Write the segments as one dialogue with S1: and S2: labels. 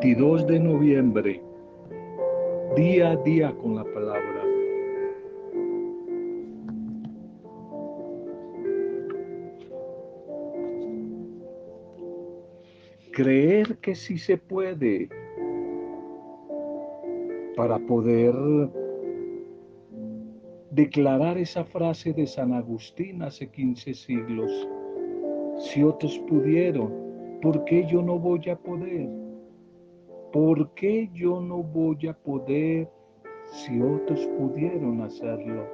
S1: 22 de noviembre, día a día con la palabra. Creer que sí se puede para poder declarar esa frase de San Agustín hace 15 siglos. Si otros pudieron, ¿por qué yo no voy a poder? ¿Por qué yo no voy a poder si otros pudieron hacerlo?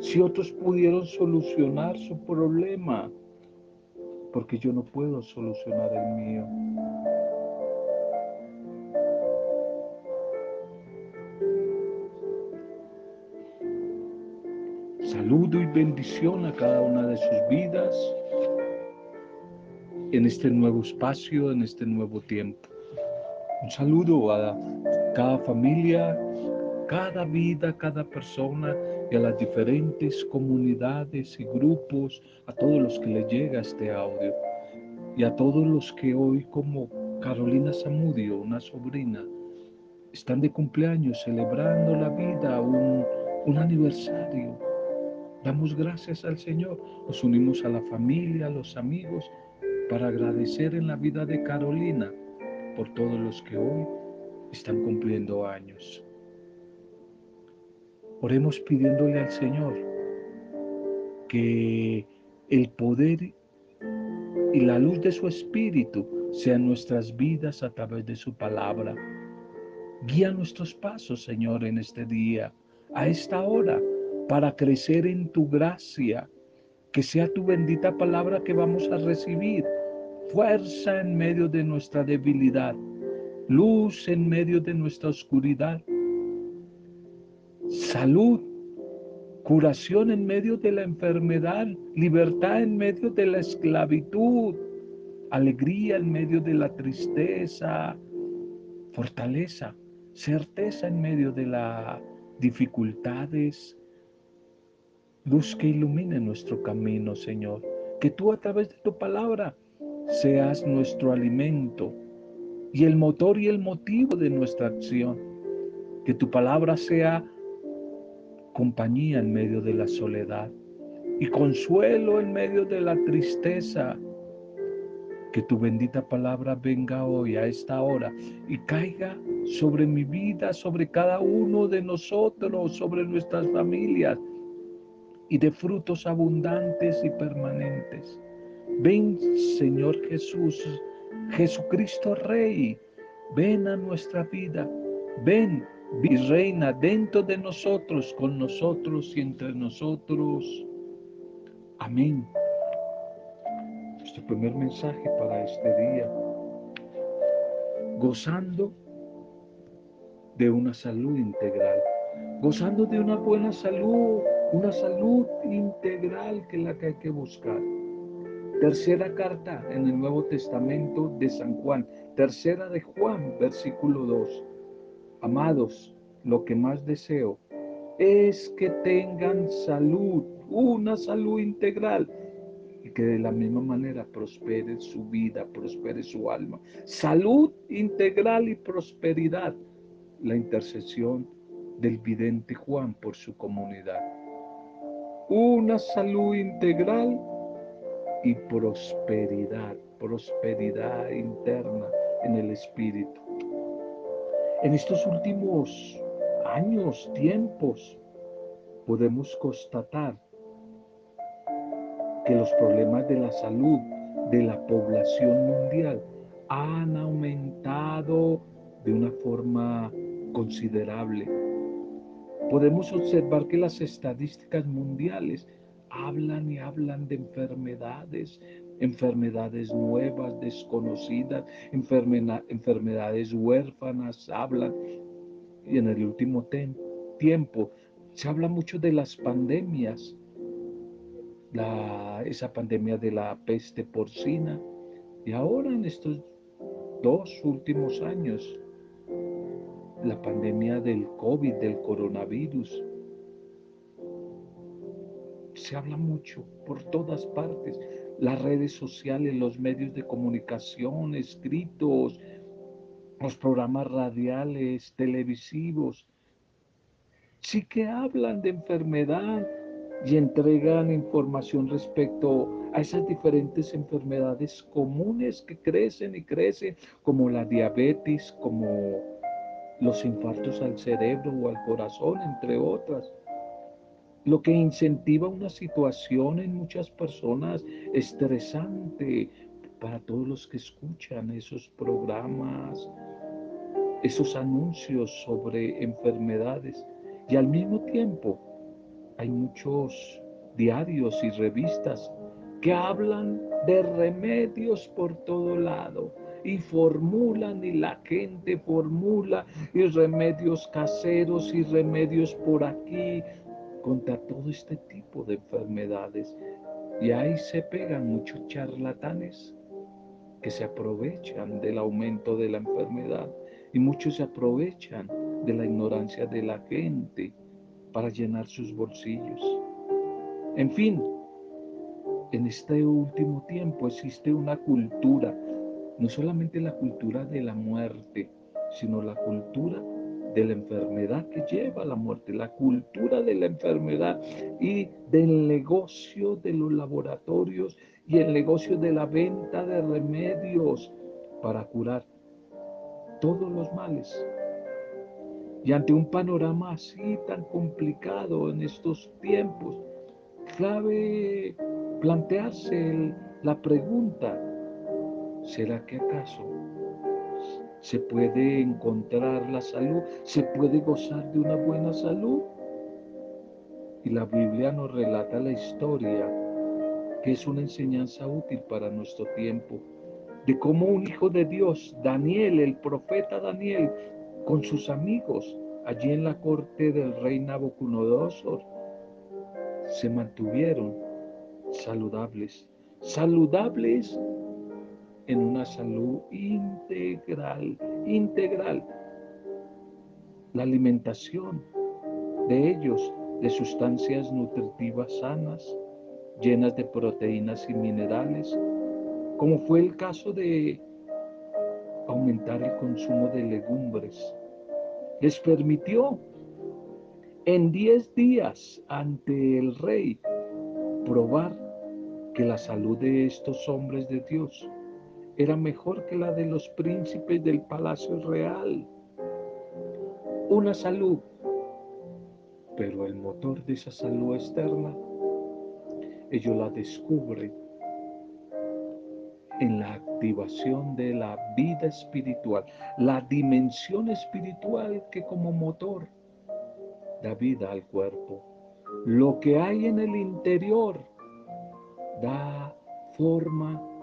S1: Si otros pudieron solucionar su problema, porque yo no puedo solucionar el mío. Saludo y bendición a cada una de sus vidas en este nuevo espacio, en este nuevo tiempo. Un saludo a cada familia, cada vida, cada persona y a las diferentes comunidades y grupos, a todos los que le llega este audio. Y a todos los que hoy como Carolina Zamudio, una sobrina, están de cumpleaños celebrando la vida, un, un aniversario. Damos gracias al Señor, nos unimos a la familia, a los amigos, para agradecer en la vida de Carolina por todos los que hoy están cumpliendo años. Oremos pidiéndole al Señor que el poder y la luz de su Espíritu sean nuestras vidas a través de su palabra. Guía nuestros pasos, Señor, en este día, a esta hora, para crecer en tu gracia, que sea tu bendita palabra que vamos a recibir fuerza en medio de nuestra debilidad, luz en medio de nuestra oscuridad, salud, curación en medio de la enfermedad, libertad en medio de la esclavitud, alegría en medio de la tristeza, fortaleza, certeza en medio de las dificultades, luz que ilumine nuestro camino, Señor. Que tú a través de tu palabra seas nuestro alimento y el motor y el motivo de nuestra acción. Que tu palabra sea compañía en medio de la soledad y consuelo en medio de la tristeza. Que tu bendita palabra venga hoy a esta hora y caiga sobre mi vida, sobre cada uno de nosotros, sobre nuestras familias y de frutos abundantes y permanentes. Ven, Señor Jesús, Jesucristo Rey, ven a nuestra vida, ven, reina dentro de nosotros, con nosotros y entre nosotros. Amén. Nuestro primer mensaje para este día, gozando de una salud integral, gozando de una buena salud, una salud integral que es la que hay que buscar. Tercera carta en el Nuevo Testamento de San Juan. Tercera de Juan, versículo 2. Amados, lo que más deseo es que tengan salud, una salud integral, y que de la misma manera prospere su vida, prospere su alma. Salud integral y prosperidad. La intercesión del vidente Juan por su comunidad. Una salud integral y prosperidad, prosperidad interna en el espíritu. En estos últimos años, tiempos, podemos constatar que los problemas de la salud de la población mundial han aumentado de una forma considerable. Podemos observar que las estadísticas mundiales hablan y hablan de enfermedades, enfermedades nuevas, desconocidas, enfermedades huérfanas, hablan. Y en el último tiempo se habla mucho de las pandemias, la, esa pandemia de la peste porcina. Y ahora en estos dos últimos años, la pandemia del COVID, del coronavirus, se habla mucho por todas partes, las redes sociales, los medios de comunicación, escritos, los programas radiales, televisivos, sí que hablan de enfermedad y entregan información respecto a esas diferentes enfermedades comunes que crecen y crecen, como la diabetes, como los infartos al cerebro o al corazón, entre otras. Lo que incentiva una situación en muchas personas estresante para todos los que escuchan esos programas, esos anuncios sobre enfermedades. Y al mismo tiempo hay muchos diarios y revistas que hablan de remedios por todo lado y formulan y la gente formula y remedios caseros y remedios por aquí contra todo este tipo de enfermedades. Y ahí se pegan muchos charlatanes que se aprovechan del aumento de la enfermedad y muchos se aprovechan de la ignorancia de la gente para llenar sus bolsillos. En fin, en este último tiempo existe una cultura, no solamente la cultura de la muerte, sino la cultura de la enfermedad que lleva a la muerte, la cultura de la enfermedad y del negocio de los laboratorios y el negocio de la venta de remedios para curar todos los males. Y ante un panorama así tan complicado en estos tiempos, cabe plantearse la pregunta, ¿será que acaso se puede encontrar la salud? ¿Se puede gozar de una buena salud? Y la Biblia nos relata la historia, que es una enseñanza útil para nuestro tiempo, de cómo un hijo de Dios, Daniel, el profeta Daniel, con sus amigos allí en la corte del rey Nabucodonosor, se mantuvieron saludables, saludables en una salud integral, integral. La alimentación de ellos, de sustancias nutritivas sanas, llenas de proteínas y minerales, como fue el caso de aumentar el consumo de legumbres. Les permitió en diez días ante el rey probar que la salud de estos hombres de Dios era mejor que la de los príncipes del palacio real. Una salud, pero el motor de esa salud externa, ellos la descubren en la activación de la vida espiritual, la dimensión espiritual que como motor da vida al cuerpo. Lo que hay en el interior da forma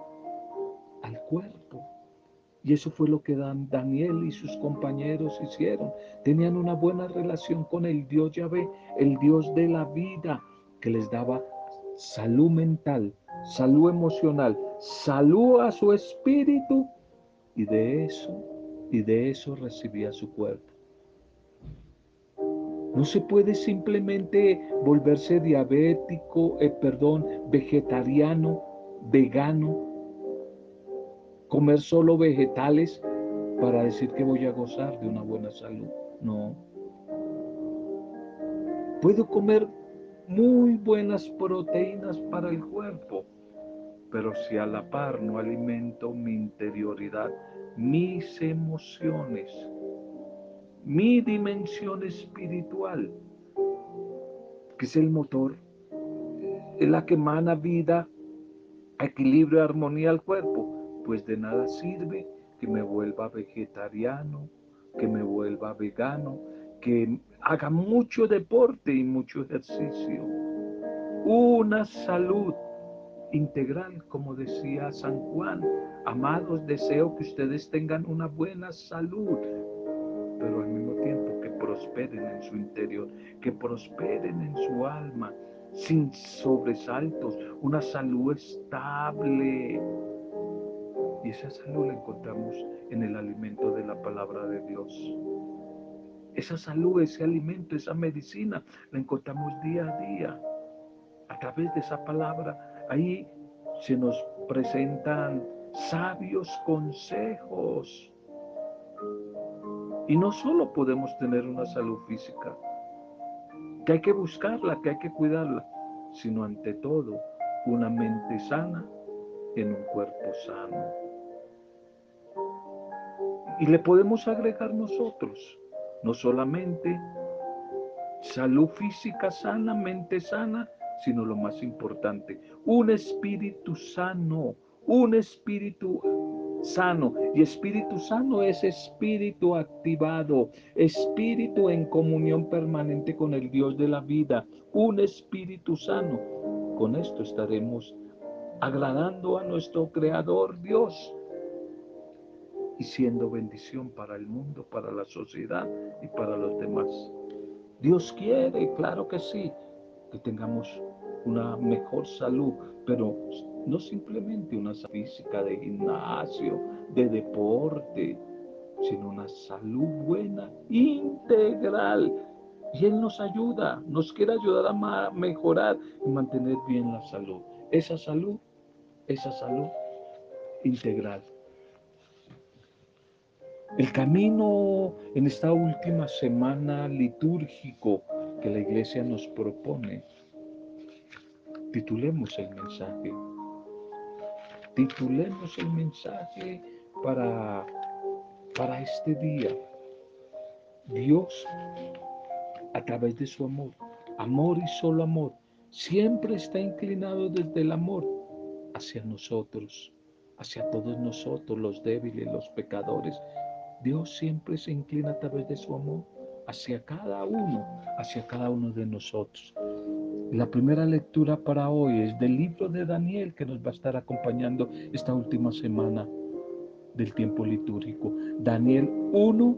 S1: cuerpo. Y eso fue lo que Daniel y sus compañeros hicieron. Tenían una buena relación con el Dios Yahvé, el Dios de la vida, que les daba salud mental, salud emocional, salud a su espíritu y de eso, y de eso recibía su cuerpo. No se puede simplemente volverse diabético, eh, perdón, vegetariano, vegano, comer solo vegetales para decir que voy a gozar de una buena salud. No. Puedo comer muy buenas proteínas para el cuerpo, pero si a la par no alimento mi interioridad, mis emociones, mi dimensión espiritual, que es el motor, es la que emana vida, equilibrio y armonía al cuerpo, pues de nada sirve que me vuelva vegetariano, que me vuelva vegano, que haga mucho deporte y mucho ejercicio. Una salud integral, como decía San Juan. Amados, deseo que ustedes tengan una buena salud, pero al mismo tiempo que prosperen en su interior, que prosperen en su alma, sin sobresaltos, una salud estable. Y esa salud la encontramos en el alimento de la palabra de Dios. Esa salud, ese alimento, esa medicina, la encontramos día a día a través de esa palabra. Ahí se nos presentan sabios consejos Y no solo podemos tener una salud física, que hay que buscarla, que hay que cuidarla, sino ante todo una mente sana en un cuerpo sano. Y le podemos agregar nosotros, no solamente salud física sana, mente sana, sino lo más importante, un espíritu sano, un espíritu sano. Y espíritu sano es espíritu activado, espíritu en comunión permanente con el Dios de la vida, un espíritu sano. Con esto estaremos agradando a nuestro Creador Dios y siendo bendición para el mundo, para la sociedad y para los demás. Dios quiere, claro que sí, que tengamos una mejor salud, pero no simplemente una física de gimnasio, de deporte, sino una salud buena, integral. Y Él nos ayuda, nos quiere ayudar a mejorar y mantener bien la salud. Esa salud, esa salud integral. El camino en esta última semana litúrgico que la iglesia nos propone, titulemos el mensaje. Titulemos el mensaje para, para este día. Dios, a través de su amor, amor y solo amor, siempre está inclinado desde el amor hacia nosotros, hacia todos nosotros, los débiles, los pecadores, Dios siempre se inclina a través de su amor hacia cada uno, hacia cada uno de nosotros. La primera lectura para hoy es del libro de Daniel que nos va a estar acompañando esta última semana del tiempo litúrgico. Daniel 1,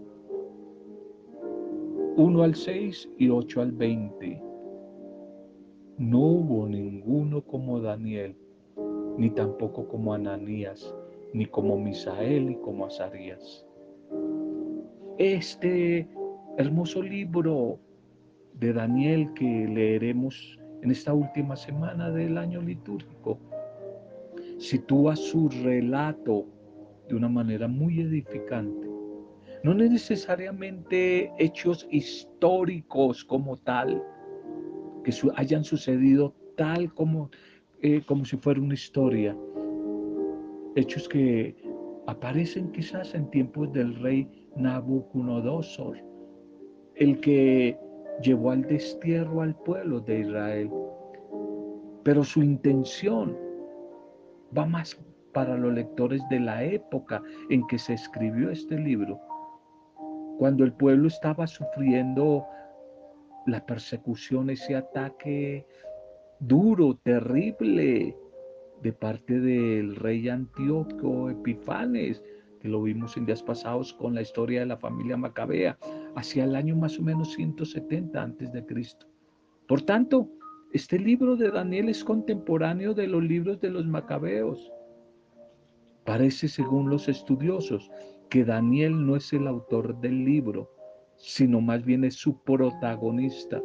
S1: 1 al 6 y 8 al 20. No hubo ninguno como Daniel, ni tampoco como Ananías, ni como Misael y como Azarías este hermoso libro de Daniel que leeremos en esta última semana del año litúrgico sitúa su relato de una manera muy edificante. No necesariamente hechos históricos como tal, que hayan sucedido tal como, eh, como si fuera una historia. Hechos que aparecen quizás en tiempos del rey Nabucodonosor, el que llevó al destierro al pueblo de Israel. Pero su intención va más para los lectores de la época en que se escribió este libro, cuando el pueblo estaba sufriendo la persecución, ese ataque duro, terrible, de parte del rey Antíoco Epifanes, que lo vimos en días pasados con la historia de la familia Macabea, hacia el año más o menos 170 antes de Cristo. Por tanto, este libro de Daniel es contemporáneo de los libros de los Macabeos. Parece, según los estudiosos, que Daniel no es el autor del libro, sino más bien es su protagonista.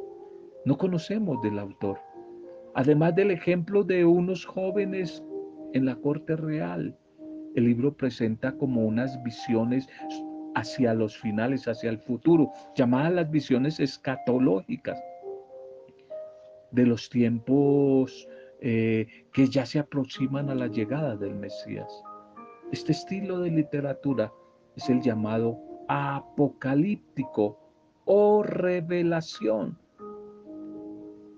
S1: No conocemos del autor. Además del ejemplo de unos jóvenes en la corte real, el libro presenta como unas visiones hacia los finales, hacia el futuro, llamadas las visiones escatológicas de los tiempos eh, que ya se aproximan a la llegada del Mesías. Este estilo de literatura es el llamado apocalíptico o revelación,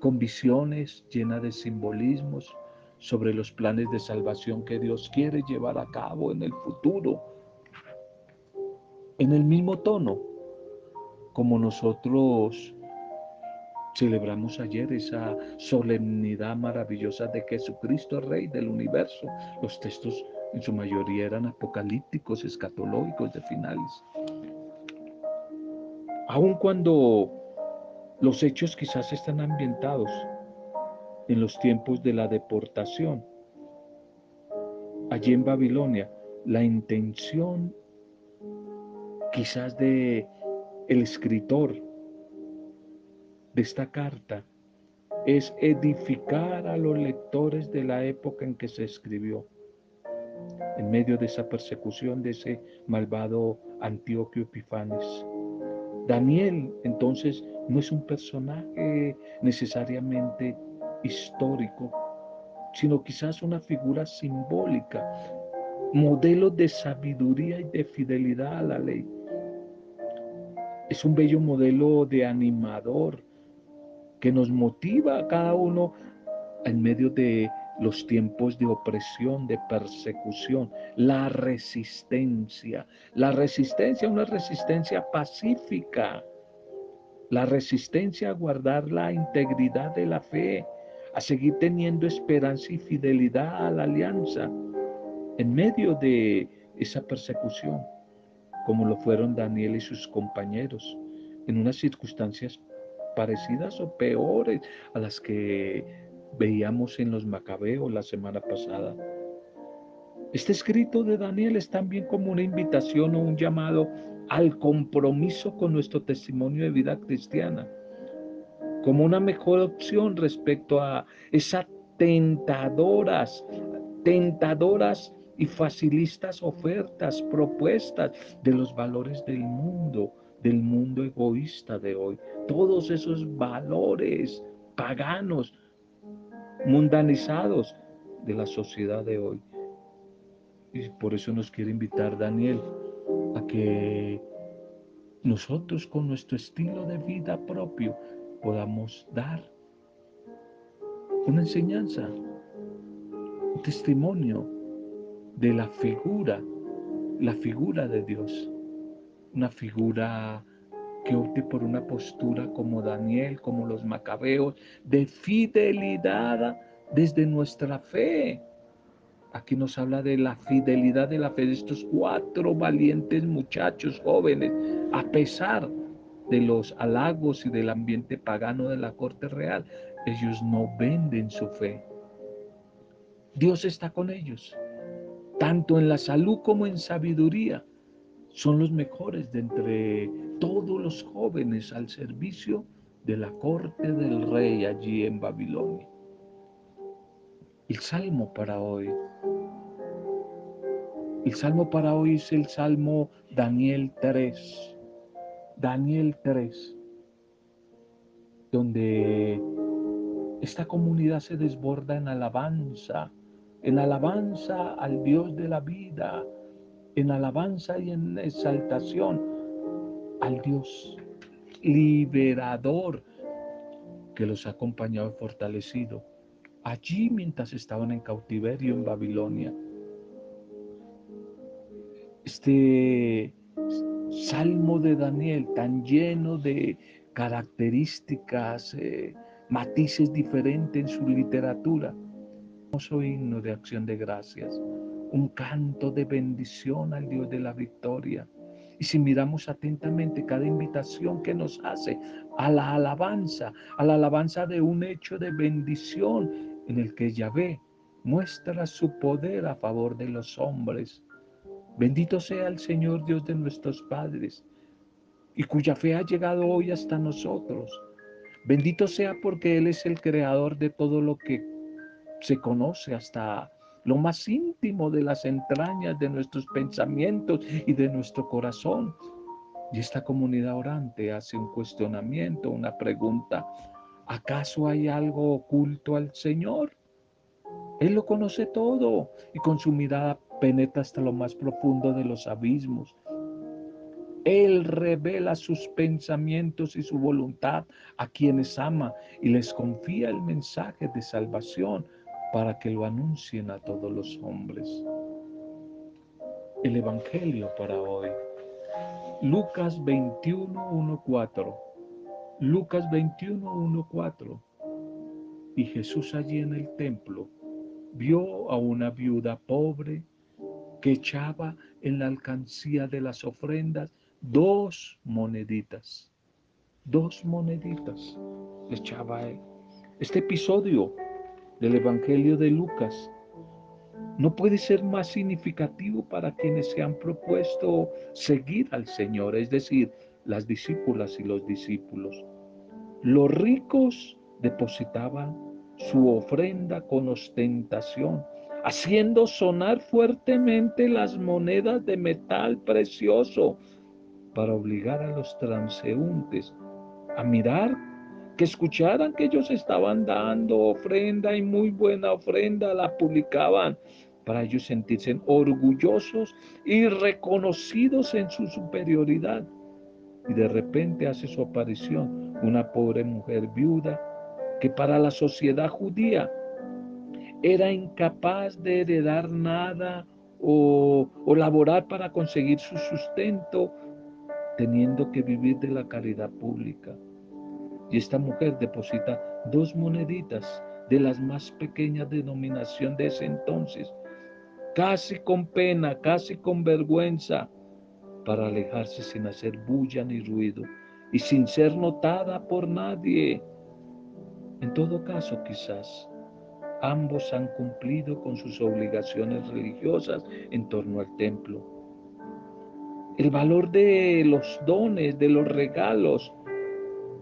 S1: con visiones llenas de simbolismos, sobre los planes de salvación que Dios quiere llevar a cabo en el futuro. En el mismo tono, como nosotros celebramos ayer esa solemnidad maravillosa de Jesucristo, Rey del universo. Los textos en su mayoría eran apocalípticos, escatológicos, de finales. Aun cuando los hechos quizás están ambientados en los tiempos de la deportación. Allí en Babilonia, la intención quizás de el escritor de esta carta es edificar a los lectores de la época en que se escribió, en medio de esa persecución de ese malvado Antioquio Epifanes. Daniel entonces no es un personaje necesariamente histórico, sino quizás una figura simbólica, modelo de sabiduría y de fidelidad a la ley. Es un bello modelo de animador que nos motiva a cada uno en medio de los tiempos de opresión, de persecución, la resistencia, la resistencia, una resistencia pacífica, la resistencia a guardar la integridad de la fe, a seguir teniendo esperanza y fidelidad a la alianza en medio de esa persecución, como lo fueron Daniel y sus compañeros, en unas circunstancias parecidas o peores a las que veíamos en los macabeos la semana pasada. Este escrito de Daniel es también como una invitación o un llamado al compromiso con nuestro testimonio de vida cristiana, como una mejor opción respecto a esas tentadoras, tentadoras y facilistas ofertas, propuestas de los valores del mundo, del mundo egoísta de hoy. Todos esos valores paganos, mundanizados de la sociedad de hoy. Y por eso nos quiere invitar Daniel a que nosotros con nuestro estilo de vida propio podamos dar una enseñanza, un testimonio de la figura, la figura de Dios, una figura que opte por una postura como Daniel, como los macabeos, de fidelidad desde nuestra fe. Aquí nos habla de la fidelidad de la fe de estos cuatro valientes muchachos jóvenes, a pesar de los halagos y del ambiente pagano de la corte real. Ellos no venden su fe. Dios está con ellos, tanto en la salud como en sabiduría son los mejores de entre todos los jóvenes al servicio de la corte del rey allí en Babilonia. El salmo para hoy. El salmo para hoy es el salmo Daniel 3. Daniel 3, donde esta comunidad se desborda en alabanza, en alabanza al Dios de la vida, en alabanza y en exaltación al Dios liberador que los ha acompañado y fortalecido allí mientras estaban en cautiverio en Babilonia. Este salmo de Daniel tan lleno de características, eh, matices diferentes en su literatura, hermoso himno de acción de gracias un canto de bendición al Dios de la victoria. Y si miramos atentamente cada invitación que nos hace a la alabanza, a la alabanza de un hecho de bendición en el que Yahvé muestra su poder a favor de los hombres. Bendito sea el Señor Dios de nuestros padres y cuya fe ha llegado hoy hasta nosotros. Bendito sea porque Él es el creador de todo lo que se conoce hasta lo más íntimo de las entrañas de nuestros pensamientos y de nuestro corazón. Y esta comunidad orante hace un cuestionamiento, una pregunta. ¿Acaso hay algo oculto al Señor? Él lo conoce todo y con su mirada penetra hasta lo más profundo de los abismos. Él revela sus pensamientos y su voluntad a quienes ama y les confía el mensaje de salvación para que lo anuncien a todos los hombres. El Evangelio para hoy. Lucas 21, 4. Lucas 21, 4. Y Jesús allí en el templo vio a una viuda pobre que echaba en la alcancía de las ofrendas dos moneditas. Dos moneditas echaba él. Este episodio del Evangelio de Lucas no puede ser más significativo para quienes se han propuesto seguir al Señor, es decir, las discípulas y los discípulos. Los ricos depositaban su ofrenda con ostentación, haciendo sonar fuertemente las monedas de metal precioso, para obligar a los transeúntes a mirar, que escucharan que ellos estaban dando ofrenda y muy buena ofrenda, la publicaban para ellos sentirse orgullosos y reconocidos en su superioridad. Y de repente hace su aparición una pobre mujer viuda que para la sociedad judía era incapaz de heredar nada o, o laborar para conseguir su sustento, teniendo que vivir de la caridad pública. Y esta mujer deposita dos moneditas de las más pequeñas denominación de ese entonces, casi con pena, casi con vergüenza, para alejarse sin hacer bulla ni ruido y sin ser notada por nadie. En todo caso, quizás ambos han cumplido con sus obligaciones religiosas en torno al templo. El valor de los dones, de los regalos,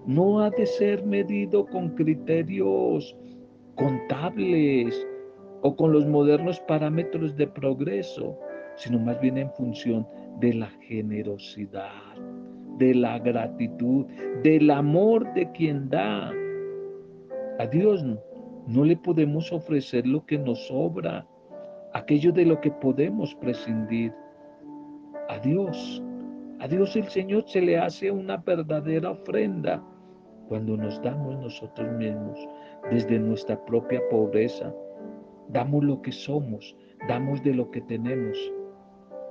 S1: no ha de ser medido con criterios contables o con los modernos parámetros de progreso, sino más bien en función de la generosidad, de la gratitud, del amor de quien da. A Dios no, le podemos ofrecer lo que nos sobra, aquello de lo que podemos prescindir. A Dios, a Dios el Señor se le hace una verdadera ofrenda cuando nos damos nosotros mismos desde nuestra propia pobreza. Damos lo que somos, damos de lo que tenemos.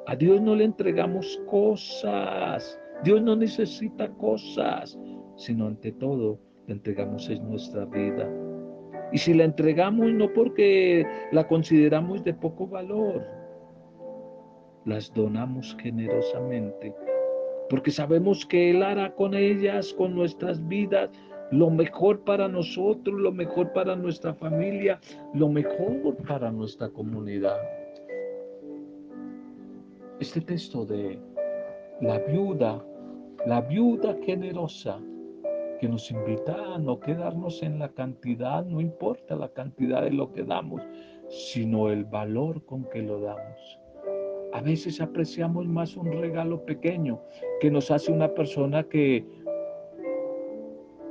S1: A Dios no le entregamos cosas. Dios no necesita cosas, sino ante todo le entregamos es nuestra vida. Y si la entregamos no porque la consideramos de poco valor, las donamos generosamente porque sabemos que Él hará con ellas, con nuestras vidas, lo mejor para nosotros, lo mejor para nuestra familia, lo mejor para nuestra comunidad. Este texto de la viuda, la viuda generosa, que nos invita a no quedarnos en la cantidad, no importa la cantidad de lo que damos, sino el valor con que lo damos. A veces apreciamos más un regalo pequeño que nos hace una persona que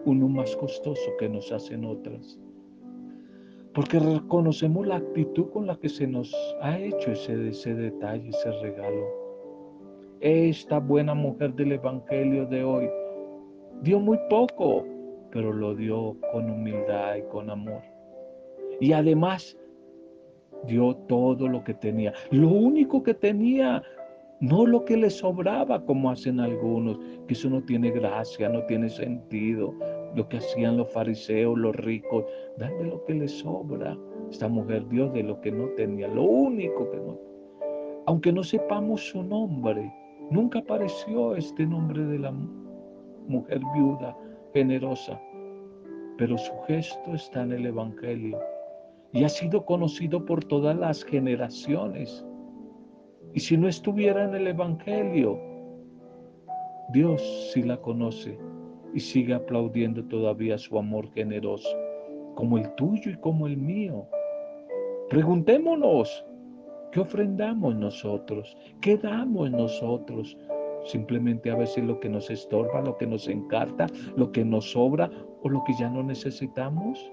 S1: uno más costoso que nos hacen otras. Porque reconocemos la actitud con la que se nos ha hecho ese, ese detalle, ese regalo. Esta buena mujer del Evangelio de hoy dio muy poco, pero lo dio con humildad y con amor. Y además dio todo lo que tenía. Lo único que tenía, no lo que le sobraba como hacen algunos, que eso no tiene gracia, no tiene sentido. Lo que hacían los fariseos, los ricos, dale lo que le sobra. Esta mujer dio de lo que no tenía, lo único que no. Aunque no sepamos su nombre, nunca apareció este nombre de la mujer viuda, generosa, pero su gesto está en el Evangelio y ha sido conocido por todas las generaciones. Y si no estuviera en el Evangelio, Dios sí la conoce y sigue aplaudiendo todavía su amor generoso, como el tuyo y como el mío. Preguntémonos, ¿qué ofrendamos nosotros? ¿Qué damos nosotros? Simplemente a veces lo que nos estorba, lo que nos encarta, lo que nos sobra o lo que ya no necesitamos.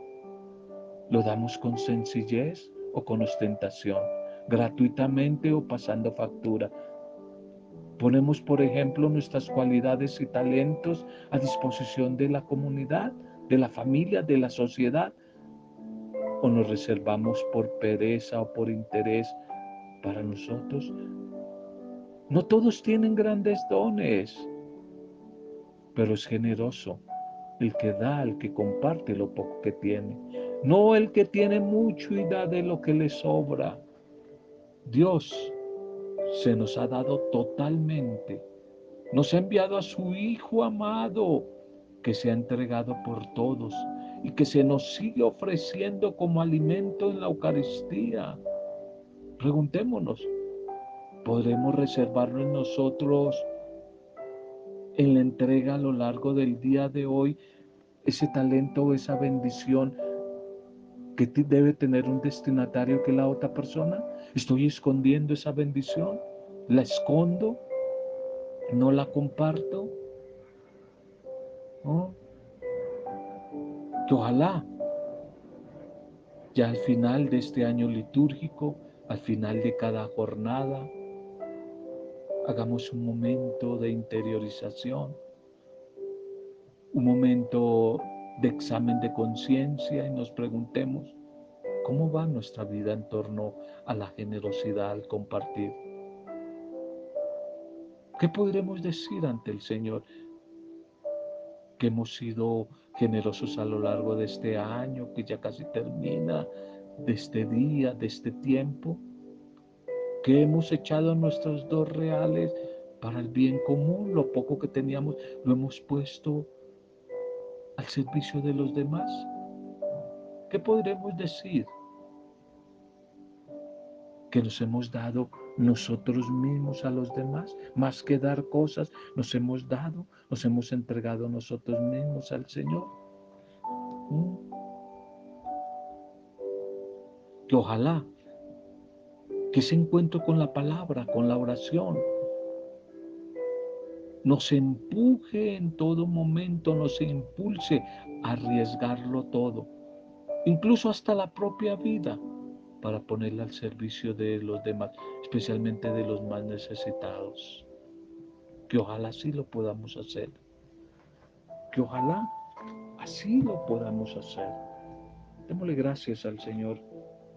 S1: ¿Lo damos con sencillez o con ostentación? ¿Gratuitamente o pasando factura? ¿Ponemos, por ejemplo, nuestras cualidades y talentos a disposición de la comunidad, de la familia, de la sociedad? ¿O nos reservamos por pereza o por interés para nosotros? No todos tienen grandes dones, pero es generoso el que da, el que comparte lo poco que tiene no el que tiene mucho y da de lo que le sobra. Dios se nos ha dado totalmente. Nos ha enviado a su Hijo amado, que se ha entregado por todos y que se nos sigue ofreciendo como alimento en la Eucaristía. Preguntémonos, ¿podremos reservarlo en nosotros en la entrega a lo largo del día de hoy ese talento o esa bendición que debe tener un destinatario que la otra persona? ¿Estoy escondiendo esa bendición? ¿La escondo? no la comparto. Que ojalá ya al final de este año litúrgico, al final de cada jornada, hagamos un momento de interiorización, un momento de examen de conciencia y nos preguntemos, ¿cómo va nuestra vida en torno a la generosidad al compartir? ¿Qué podremos decir ante el Señor? Que hemos sido generosos a lo largo de este año, que ya casi termina, de este día, de este tiempo, que hemos echado nuestros dos reales para el bien común, lo poco que teníamos, lo hemos puesto al servicio de los demás. ¿Qué podremos decir? Que nos hemos dado nosotros mismos a los demás, más que dar cosas, nos hemos dado, nos hemos entregado nosotros mismos al Señor. ¿Mm? Que ojalá que ese encuentro con la palabra, con la oración, nos empuje en todo momento, nos impulse a arriesgarlo todo, incluso hasta la propia vida, para ponerla al servicio de los demás, especialmente de los más necesitados. Que ojalá así lo podamos hacer. Que ojalá así lo podamos hacer. Démosle gracias al Señor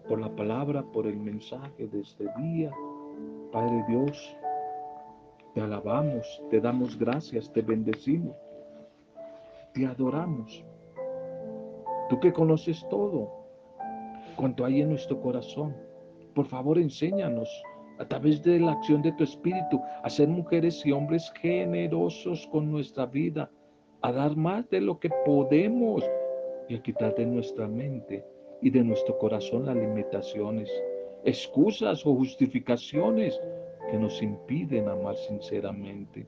S1: por la palabra, por el mensaje de este día. Padre Dios, te alabamos, te damos gracias, te bendecimos, te adoramos. Tú que conoces todo, cuanto hay en nuestro corazón, por favor enséñanos a través de la acción de tu Espíritu a ser mujeres y hombres generosos con nuestra vida, a dar más de lo que podemos y a quitar de nuestra mente y de nuestro corazón las limitaciones, excusas o justificaciones que nos impiden amar sinceramente.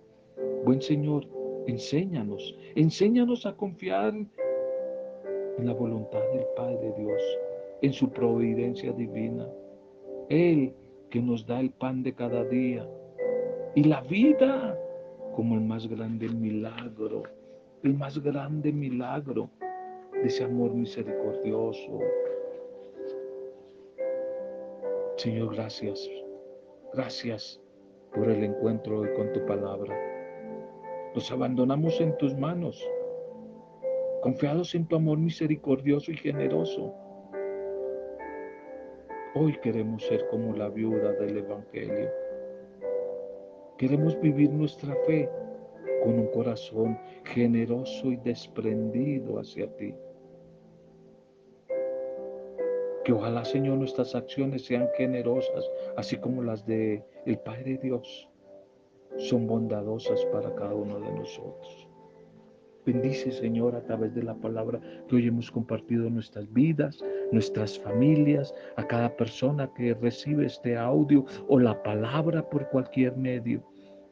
S1: Buen Señor, enséñanos, enséñanos a confiar en la voluntad del Padre Dios, en su providencia divina. Él que nos da el pan de cada día y la vida como el más grande milagro, el más grande milagro de ese amor misericordioso. Señor, gracias Gracias por el encuentro hoy con tu palabra. Nos abandonamos en tus manos, confiados en tu amor misericordioso y generoso. Hoy queremos ser como la viuda del Evangelio. Queremos vivir nuestra fe con un corazón generoso y desprendido hacia ti. Ojalá, Señor, nuestras acciones sean generosas, así como las de el Padre Dios. Son bondadosas para cada uno de nosotros. Bendice, Señor, a través de la palabra que hoy hemos compartido nuestras vidas, nuestras familias, a cada persona que recibe este audio o la palabra por cualquier medio,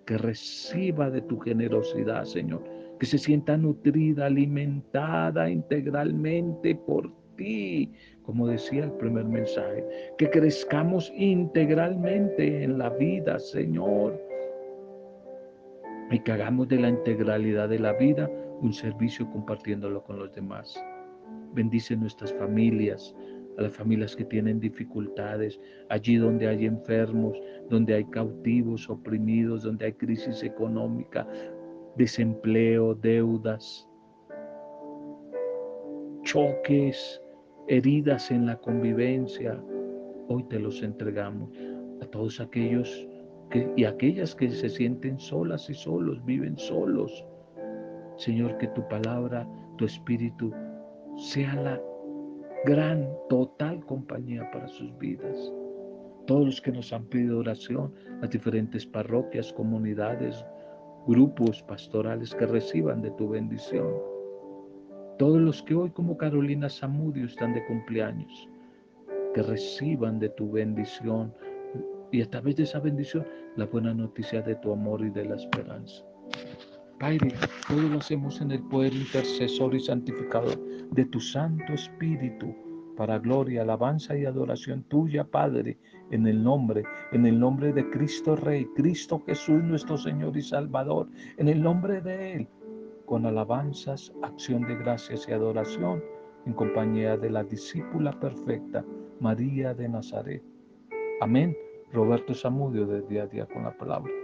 S1: que reciba de tu generosidad, Señor, que se sienta nutrida, alimentada integralmente por ti, como decía el primer mensaje, que crezcamos integralmente en la vida, Señor, y que hagamos de la integralidad de la vida un servicio compartiéndolo con los demás. Bendice nuestras familias, a las familias que tienen dificultades, allí donde hay enfermos, donde hay cautivos, oprimidos, donde hay crisis económica, desempleo, deudas, choques, heridas en la convivencia, hoy te los entregamos a todos aquellos que, y aquellas que se sienten solas y solos, viven solos. Señor, que tu palabra, tu espíritu, sea la gran, total compañía para sus vidas. Todos los que nos han pedido oración, las diferentes parroquias, comunidades, grupos pastorales que reciban de tu bendición todos los que hoy como Carolina Zamudio están de cumpleaños, que reciban de tu bendición y a través de esa bendición la buena noticia de tu amor y de la esperanza. Padre, todo lo hacemos en el poder intercesor y santificador de tu Santo Espíritu para gloria, alabanza y adoración tuya, Padre, en el nombre, en el nombre de Cristo Rey, Cristo Jesús nuestro Señor y Salvador, en el nombre de Él, con alabanzas, acción de gracias y adoración, en compañía de la discípula perfecta, María de Nazaret. Amén. Roberto Samudio de día a día con la palabra.